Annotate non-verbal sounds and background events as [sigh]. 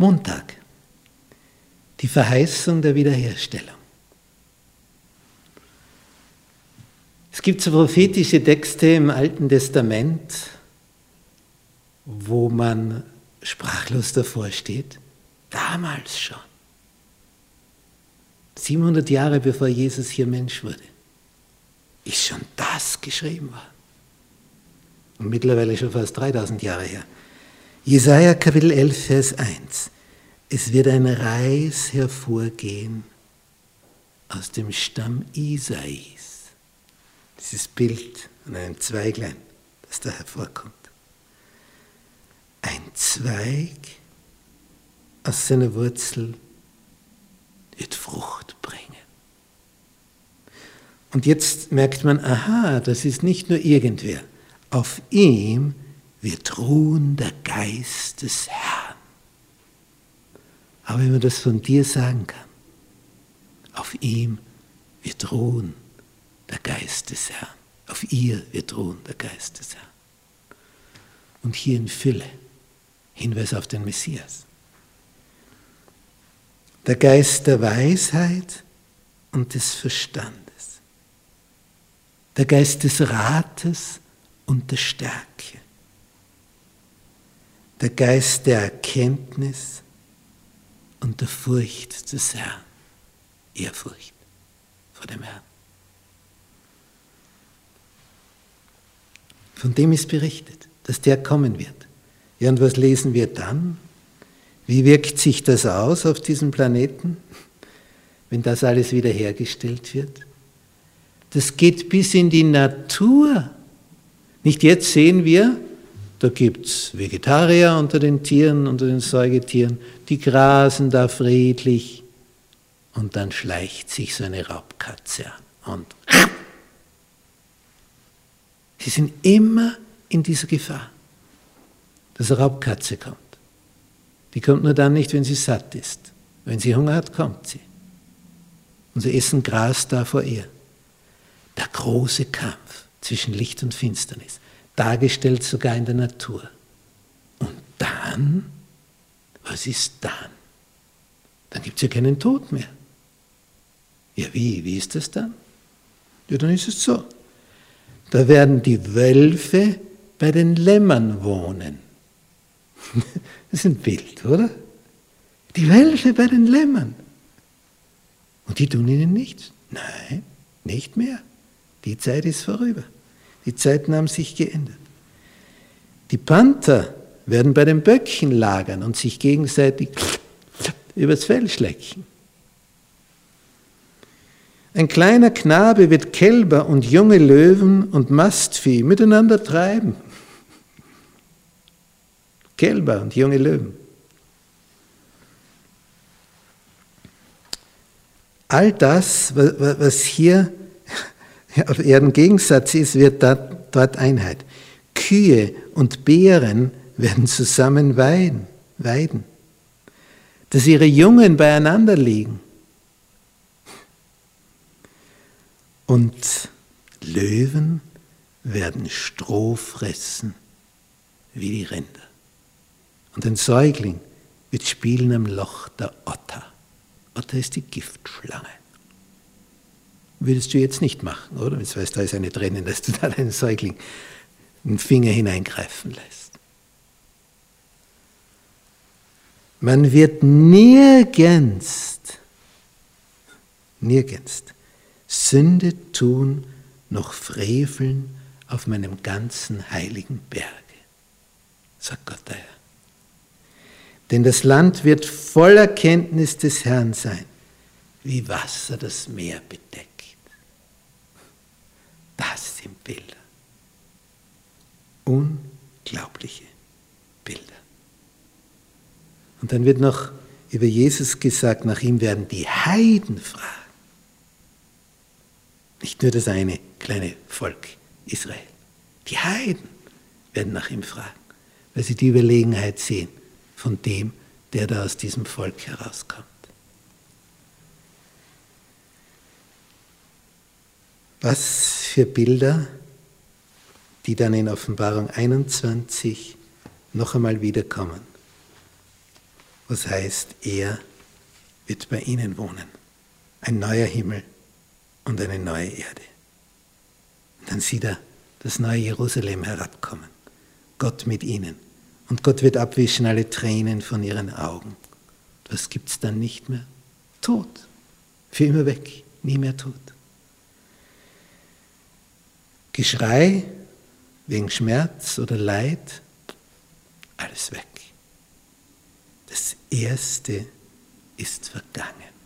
Montag. Die Verheißung der Wiederherstellung. Es gibt so prophetische Texte im Alten Testament, wo man sprachlos davor steht. Damals schon. 700 Jahre bevor Jesus hier Mensch wurde, ist schon das geschrieben worden. Und mittlerweile schon fast 3000 Jahre her. Jesaja Kapitel 11, Vers 1. Es wird ein Reis hervorgehen aus dem Stamm Isais. Dieses Bild an einem Zweiglein, das da hervorkommt. Ein Zweig aus seiner Wurzel wird Frucht bringen. Und jetzt merkt man, aha, das ist nicht nur irgendwer. Auf ihm wird ruhen der Geist des Herrn. Aber wenn man das von dir sagen kann, auf ihm wird ruhen der Geist des Herrn. Auf ihr wird ruhen der Geist des Herrn. Und hier in Fülle, Hinweis auf den Messias. Der Geist der Weisheit und des Verstandes. Der Geist des Rates und der Stärke der Geist der Erkenntnis und der Furcht des Herrn. Ehrfurcht vor dem Herrn. Von dem ist berichtet, dass der kommen wird. Ja, und was lesen wir dann? Wie wirkt sich das aus auf diesem Planeten, wenn das alles wiederhergestellt wird? Das geht bis in die Natur. Nicht jetzt sehen wir, da gibt es Vegetarier unter den Tieren, unter den Säugetieren, die grasen da friedlich und dann schleicht sich so eine Raubkatze an und sie sind immer in dieser Gefahr, dass eine Raubkatze kommt. Die kommt nur dann nicht, wenn sie satt ist. Wenn sie Hunger hat, kommt sie. Und sie essen Gras da vor ihr. Der große Kampf zwischen Licht und Finsternis dargestellt sogar in der Natur. Und dann, was ist dann? Dann gibt es ja keinen Tod mehr. Ja, wie? Wie ist das dann? Ja, dann ist es so. Da werden die Wölfe bei den Lämmern wohnen. [laughs] Das ist ein Bild, oder? Die Wölfe bei den Lämmern. Und die tun ihnen nichts. Nein, nicht mehr. Die Zeit ist vorüber. Die Zeiten haben sich geändert. Die Panther werden bei den Böcken lagern und sich gegenseitig übers Fell schlecken. Ein kleiner Knabe wird Kälber und junge Löwen und Mastvieh miteinander treiben. Kälber und junge Löwen. All das, was hier auf Erden Gegensatz ist, wird dort Einheit. Kühe und Bären werden zusammen weiden, weiden, dass ihre Jungen beieinander liegen. Und Löwen werden Stroh fressen wie die Rinder. Und ein Säugling wird spielen am Loch der Otter. Otter ist die Giftschlange. Würdest du jetzt nicht machen, oder? Weißt du, da ist eine drinnen, dass du da deinen Säugling den Finger hineingreifen lässt. Man wird nirgends, nirgends Sünde tun noch freveln auf meinem ganzen heiligen Berge, sagt Gott der Herr. Denn das Land wird voller Kenntnis des Herrn sein, wie Wasser das Meer bedeckt. Das sind Bilder. Unglaubliche Bilder. Und dann wird noch über Jesus gesagt, nach ihm werden die Heiden fragen. Nicht nur das eine kleine Volk Israel. Die Heiden werden nach ihm fragen, weil sie die Überlegenheit sehen von dem, der da aus diesem Volk herauskommt. Was für Bilder, die dann in Offenbarung 21 noch einmal wiederkommen. was heißt, er wird bei ihnen wohnen. Ein neuer Himmel und eine neue Erde. Und dann sieht er das neue Jerusalem herabkommen. Gott mit ihnen. Und Gott wird abwischen alle Tränen von ihren Augen. Was gibt es dann nicht mehr? Tod. Für immer weg. Nie mehr Tod. Geschrei wegen Schmerz oder Leid, alles weg. Das Erste ist vergangen.